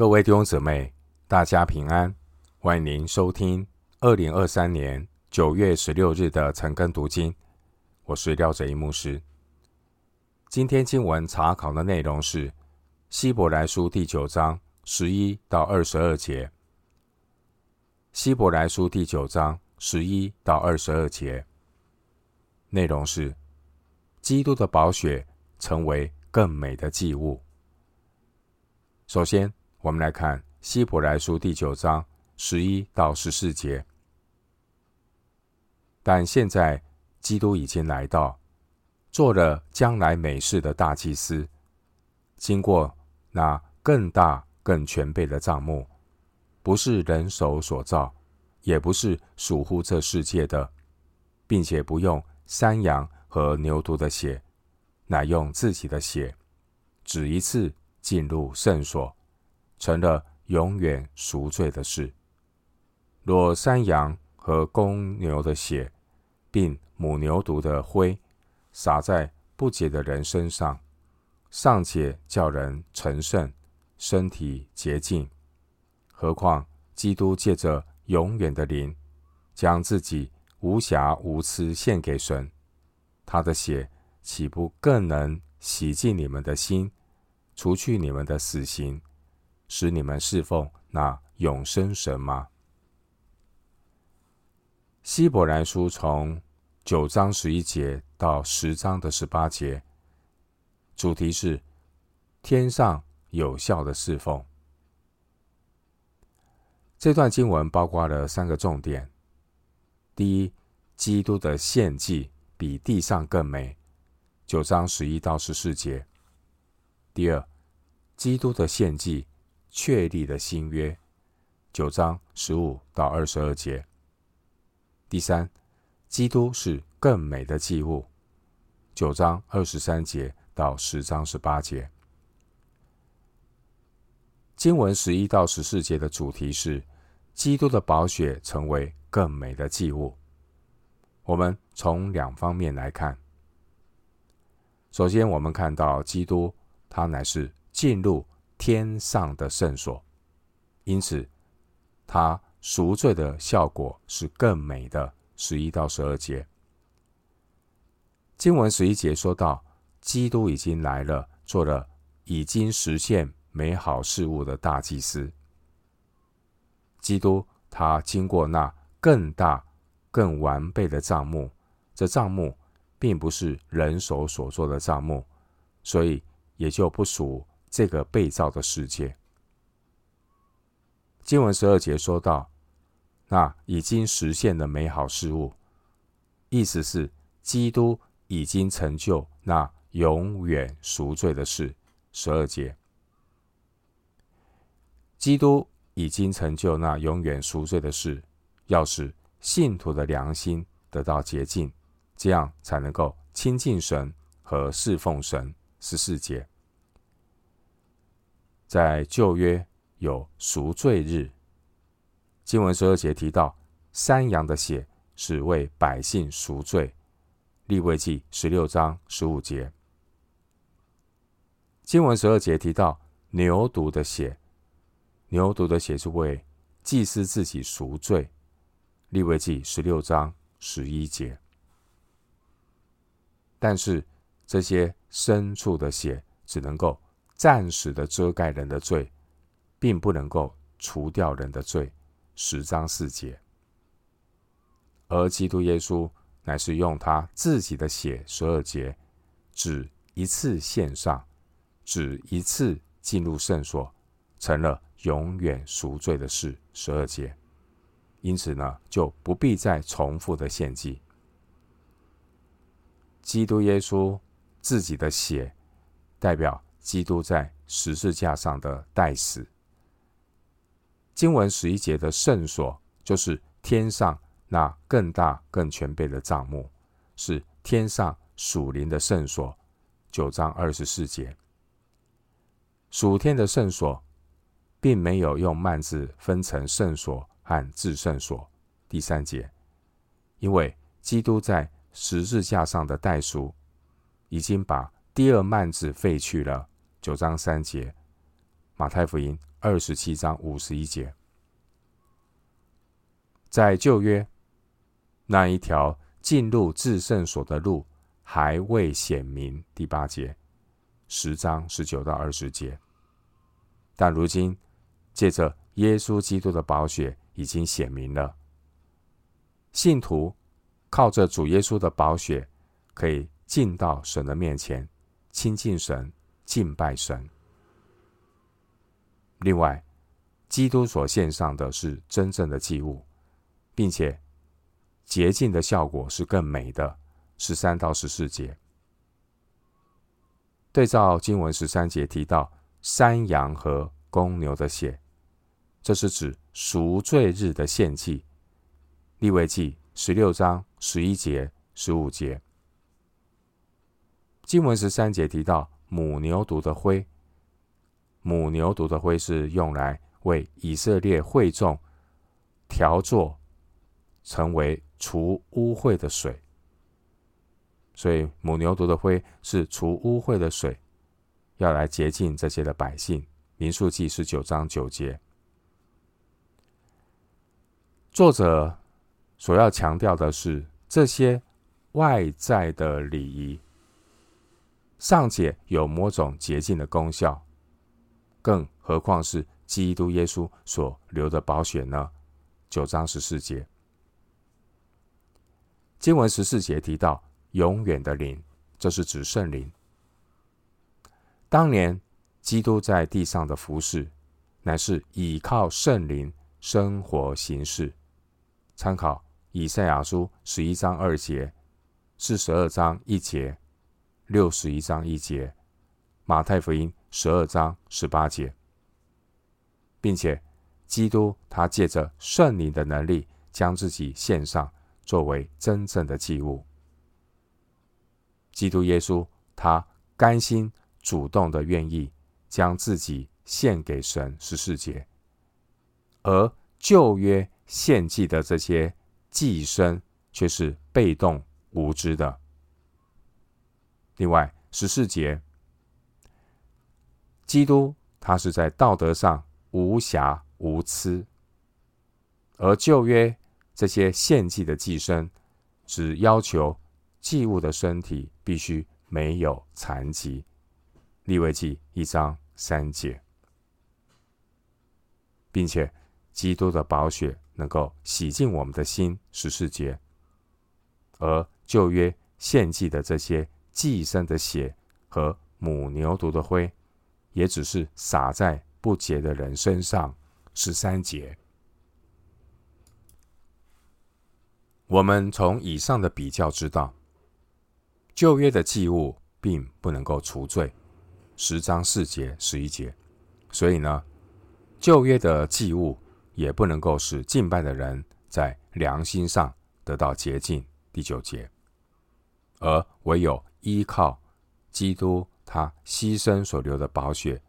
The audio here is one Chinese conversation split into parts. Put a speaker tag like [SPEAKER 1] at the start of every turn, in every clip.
[SPEAKER 1] 各位弟兄姊妹，大家平安！欢迎您收听二零二三年九月十六日的晨更读经。我是廖哲一牧师。今天经文查考的内容是希伯来书第九章十一到二十二节。希伯来书第九章十一到二十二节内容是基督的宝血成为更美的祭物。首先，我们来看希伯来书第九章十一到十四节。但现在基督已经来到，做了将来美事的大祭司，经过那更大更全备的帐幕，不是人手所造，也不是属乎这世界的，并且不用山羊和牛犊的血，乃用自己的血，只一次进入圣所。成了永远赎罪的事。若山羊和公牛的血，并母牛犊的灰，洒在不洁的人身上，尚且叫人成圣，身体洁净，何况基督借着永远的灵，将自己无瑕无疵献给神，他的血岂不更能洗净你们的心，除去你们的死刑？使你们侍奉那永生神吗？希伯来书从九章十一节到十章的十八节，主题是天上有效的侍奉。这段经文包括了三个重点：第一，基督的献祭比地上更美，九章十一到十四节；第二，基督的献祭。确立的新约，九章十五到二十二节。第三，基督是更美的祭物，九章二十三节到十章十八节。经文十一到十四节的主题是基督的宝血成为更美的祭物。我们从两方面来看。首先，我们看到基督，他乃是进入。天上的圣所，因此他赎罪的效果是更美的。十一到十二节，经文十一节说到，基督已经来了，做了已经实现美好事物的大祭司。基督他经过那更大、更完备的帐幕，这帐幕并不是人手所做的帐幕，所以也就不属。这个被造的世界，经文十二节说到，那已经实现的美好事物，意思是基督已经成就那永远赎罪的事。十二节，基督已经成就那永远赎罪的事，要使信徒的良心得到洁净，这样才能够亲近神和侍奉神。十四节。在旧约有赎罪日，经文十二节提到山羊的血是为百姓赎罪，利未记十六章十五节。经文十二节提到牛犊的血，牛犊的血是为祭司自己赎罪，利未记十六章十一节。但是这些牲畜的血只能够。暂时的遮盖人的罪，并不能够除掉人的罪。十章四节，而基督耶稣乃是用他自己的血。十二节，只一次献上，只一次进入圣所，成了永远赎罪的事。十二节，因此呢，就不必再重复的献祭。基督耶稣自己的血，代表。基督在十字架上的代死。经文十一节的圣所，就是天上那更大更全备的帐幕，是天上属灵的圣所。九章二十四节，属天的圣所，并没有用幔子分成圣所和至圣所。第三节，因为基督在十字架上的代赎，已经把第二幔子废去了。九章三节，马太福音二十七章五十一节。在旧约，那一条进入至圣所的路还未显明，第八节，十章十九到二十节。但如今，借着耶稣基督的宝血，已经显明了。信徒靠着主耶稣的宝血，可以进到神的面前，亲近神，敬拜神。另外，基督所献上的是真正的祭物，并且洁净的效果是更美的。十三到十四节，对照经文十三节提到山羊和公牛的血，这是指赎罪日的献祭。立位记十六章十一节、十五节，经文十三节提到母牛犊的灰。母牛犊的灰是用来为以色列会众调作，成为除污秽的水。所以母牛犊的灰是除污秽的水，要来洁净这些的百姓。民数记十九章九节，作者所要强调的是这些外在的礼仪尚且有某种洁净的功效。更何况是基督耶稣所流的宝血呢？九章十四节，经文十四节提到永远的灵，这是指圣灵。当年基督在地上的服事，乃是倚靠圣灵生活行事。参考以赛亚书十一章二节、四十二章一节、六十一章一节、马太福音。十二章十八节，并且基督他借着圣灵的能力，将自己献上，作为真正的祭物。基督耶稣他甘心主动的愿意将自己献给神，十四节。而旧约献祭的这些祭牲却是被动无知的。另外十四节。基督他是在道德上无瑕无疵，而旧约这些献祭的祭牲，只要求祭物的身体必须没有残疾。利未记一章三节，并且基督的宝血能够洗净我们的心，十四节。而旧约献祭的这些祭牲的血和母牛犊的灰。也只是洒在不洁的人身上。十三节，我们从以上的比较知道，旧约的祭物并不能够除罪。十章四节、十一节，所以呢，旧约的祭物也不能够使敬拜的人在良心上得到洁净。第九节，而唯有依靠基督。他牺牲所流的宝血，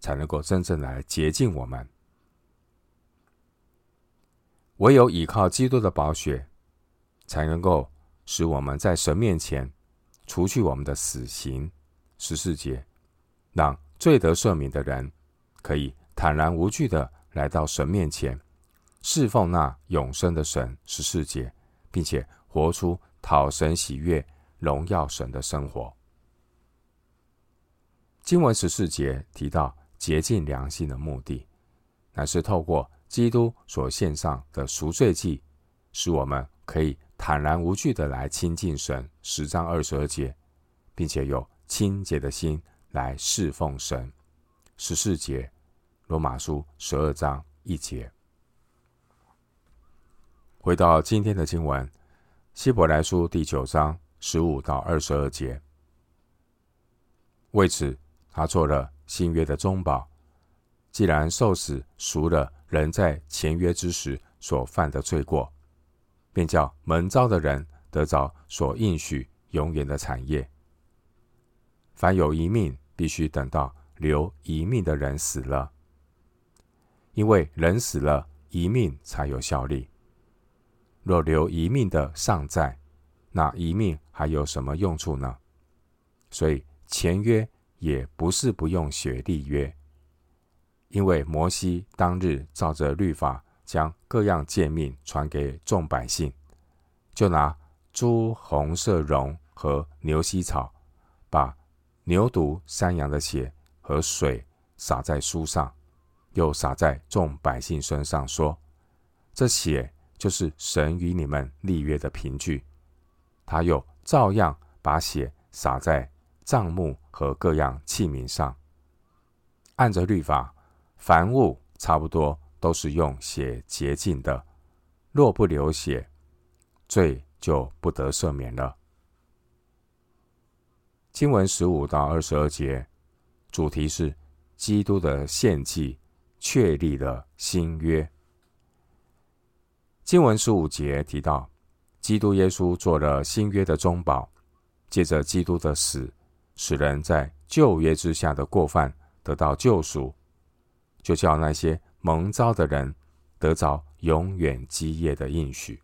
[SPEAKER 1] 才能够真正来洁净我们。唯有依靠基督的宝血，才能够使我们在神面前除去我们的死刑。十四节，让罪得赦免的人可以坦然无惧的来到神面前，侍奉那永生的神。十四节，并且活出讨神喜悦、荣耀神的生活。经文十四节提到洁净良心的目的，乃是透过基督所献上的赎罪祭，使我们可以坦然无惧的来亲近神。十章二十二节，并且有清洁的心来侍奉神。十四节，罗马书十二章一节。回到今天的经文，希伯来书第九章十五到二十二节，为此。他做了新约的中保，既然受死赎了人在前约之时所犯的罪过，便叫蒙召的人得着所应许永远的产业。凡有一命，必须等到留一命的人死了，因为人死了，一命才有效力。若留一命的尚在，那一命还有什么用处呢？所以前约。也不是不用血立约，因为摩西当日照着律法，将各样诫命传给众百姓，就拿朱红色绒和牛膝草，把牛犊、山羊的血和水洒在书上，又洒在众百姓身上，说：“这血就是神与你们立约的凭据。”他又照样把血洒在帐幕和各样器皿上，按着律法，凡物差不多都是用血洁净的，若不流血，罪就不得赦免了。经文十五到二十二节，主题是基督的献祭确立了新约。经文十五节提到，基督耶稣做了新约的中保，借着基督的死，使人在旧约之下的过犯得到救赎，就叫那些蒙召的人得着永远基业的应许。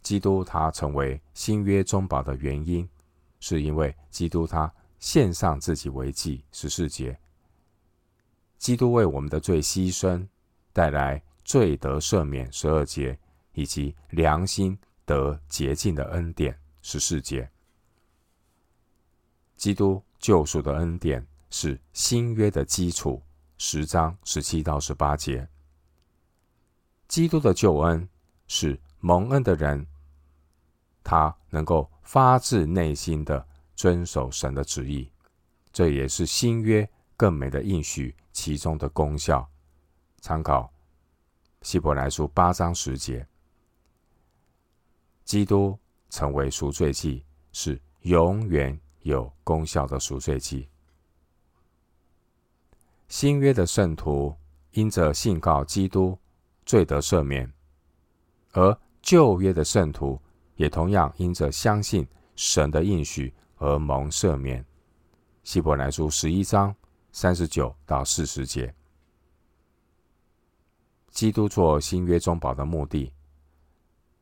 [SPEAKER 1] 基督他成为新约中保的原因。是因为基督他献上自己为祭，十四节，基督为我们的罪牺牲，带来罪得赦免，十二节，以及良心得洁净的恩典，十四节。基督救赎的恩典是新约的基础，十章十七到十八节。基督的救恩是蒙恩的人，他能够。发自内心的遵守神的旨意，这也是新约更美的应许其中的功效。参考希伯来书八章十节，基督成为赎罪祭，是永远有功效的赎罪祭。新约的圣徒因着信靠基督，罪得赦免，而旧约的圣徒。也同样因着相信神的应许而蒙赦免。希伯来书十一章三十九到四十节，基督做新约中保的目的，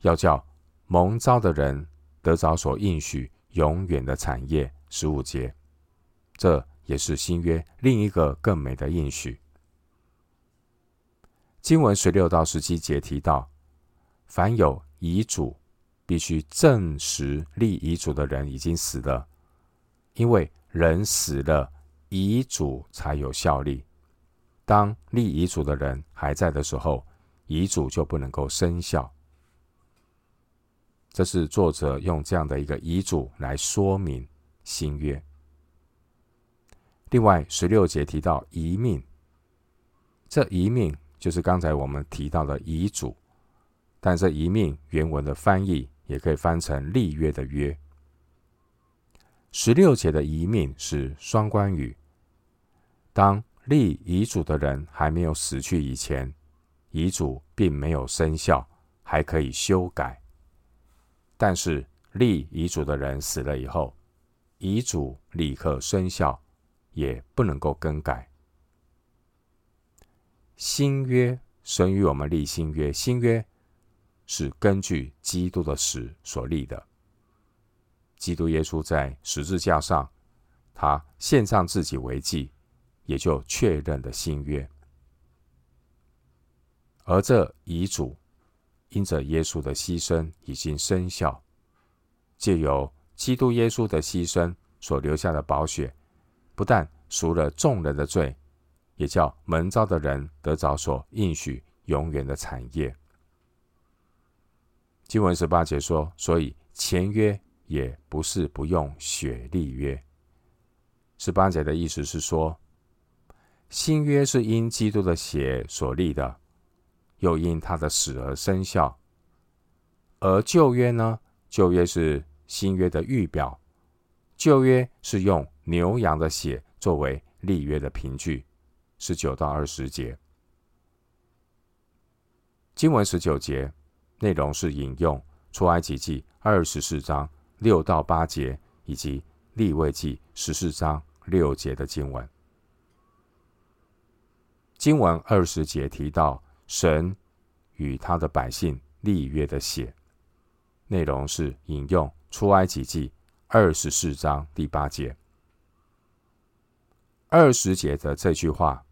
[SPEAKER 1] 要叫蒙召的人得着所应许永远的产业。十五节，这也是新约另一个更美的应许。经文十六到十七节提到，凡有遗嘱。必须证实立遗嘱的人已经死了，因为人死了，遗嘱才有效力。当立遗嘱的人还在的时候，遗嘱就不能够生效。这是作者用这样的一个遗嘱来说明新约。另外，十六节提到遗命，这遗命就是刚才我们提到的遗嘱，但这遗命原文的翻译。也可以翻成立约的约。十六节的遗命是双关语。当立遗嘱的人还没有死去以前，遗嘱并没有生效，还可以修改。但是立遗嘱的人死了以后，遗嘱立刻生效，也不能够更改。新约，神与我们立新约，新约。是根据基督的死所立的。基督耶稣在十字架上，他献上自己为祭，也就确认了新约。而这遗嘱，因着耶稣的牺牲已经生效，借由基督耶稣的牺牲所留下的宝血，不但赎了众人的罪，也叫蒙召的人得着所应许永远的产业。经文十八节说：“所以前约也不是不用血立约。”十八节的意思是说，新约是因基督的血所立的，又因他的死而生效；而旧约呢？旧约是新约的预表，旧约是用牛羊的血作为立约的凭据。十九到二十节，经文十九节。内容是引用出埃及记二十四章六到八节，以及利未记十四章六节的经文。经文二十节提到神与他的百姓立约的血，内容是引用出埃及记二十四章第八节。二十节的这句话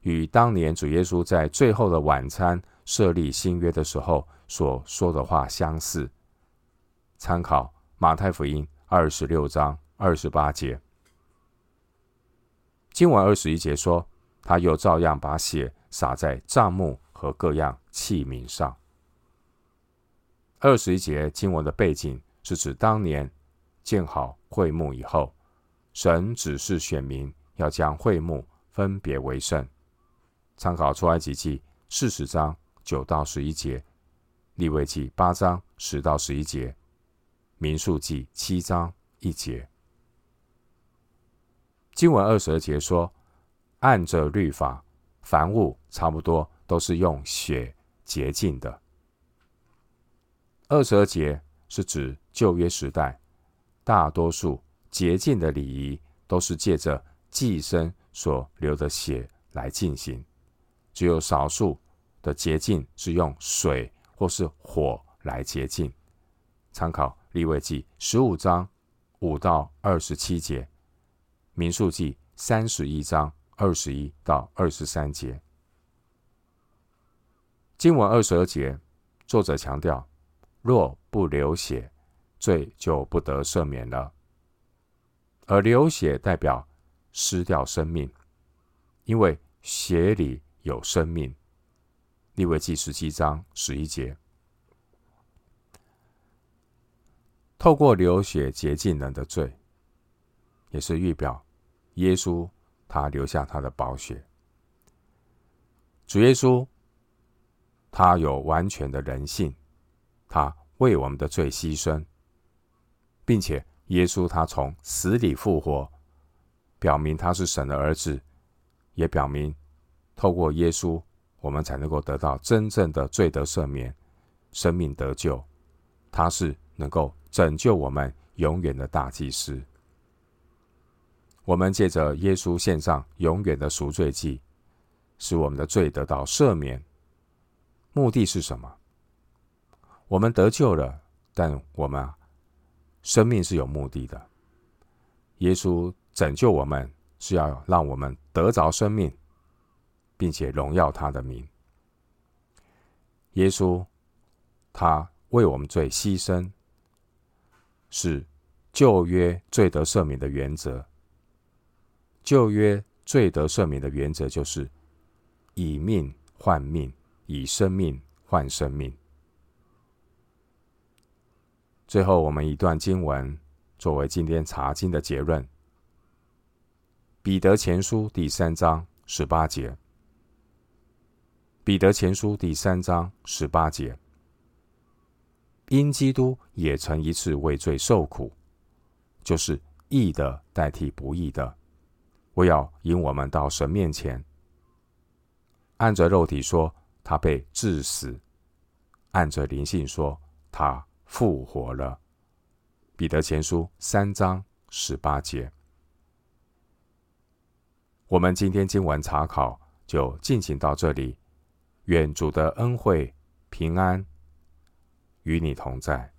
[SPEAKER 1] 与当年主耶稣在最后的晚餐设立新约的时候所说的话相似。参考马太福音二十六章二十八节，经文二十一节说，他又照样把血洒在帐幕和各样器皿上。二十一节经文的背景是指当年建好会幕以后，神指示选民要将会幕分别为圣。参考出埃及记四十章九到十一节，利未记八章十到十一节。民数记七章一节，经文二十二节说：“按着律法，凡物差不多都是用血洁净的。”二十二节是指旧约时代，大多数洁净的礼仪都是借着祭牲所流的血来进行，只有少数的洁净是用水或是火来洁净。参考。利未记十五章五到二十七节，民数记三十一章二十一到二十三节。经文二十二节，作者强调：若不流血，罪就不得赦免了。而流血代表失掉生命，因为血里有生命。利未记十七章十一节。透过流血洁净人的罪，也是预表耶稣他留下他的宝血。主耶稣他有完全的人性，他为我们的罪牺牲，并且耶稣他从死里复活，表明他是神的儿子，也表明透过耶稣，我们才能够得到真正的罪得赦免、生命得救。他是能够。拯救我们永远的大祭司，我们借着耶稣献上永远的赎罪祭，使我们的罪得到赦免。目的是什么？我们得救了，但我们生命是有目的的。耶稣拯救我们，是要让我们得着生命，并且荣耀他的名。耶稣他为我们罪牺牲。是旧约罪得赦免的原则。旧约罪得赦免的原则就是以命换命，以生命换生命。最后，我们一段经文作为今天查经的结论：彼得前书第三章十八节。彼得前书第三章十八节。因基督也曾一次为罪受苦，就是义的代替不义的，我要引我们到神面前。按着肉体说，他被治死；按着灵性说，他复活了。彼得前书三章十八节。我们今天经文查考就进行到这里，愿主的恩惠平安与你同在。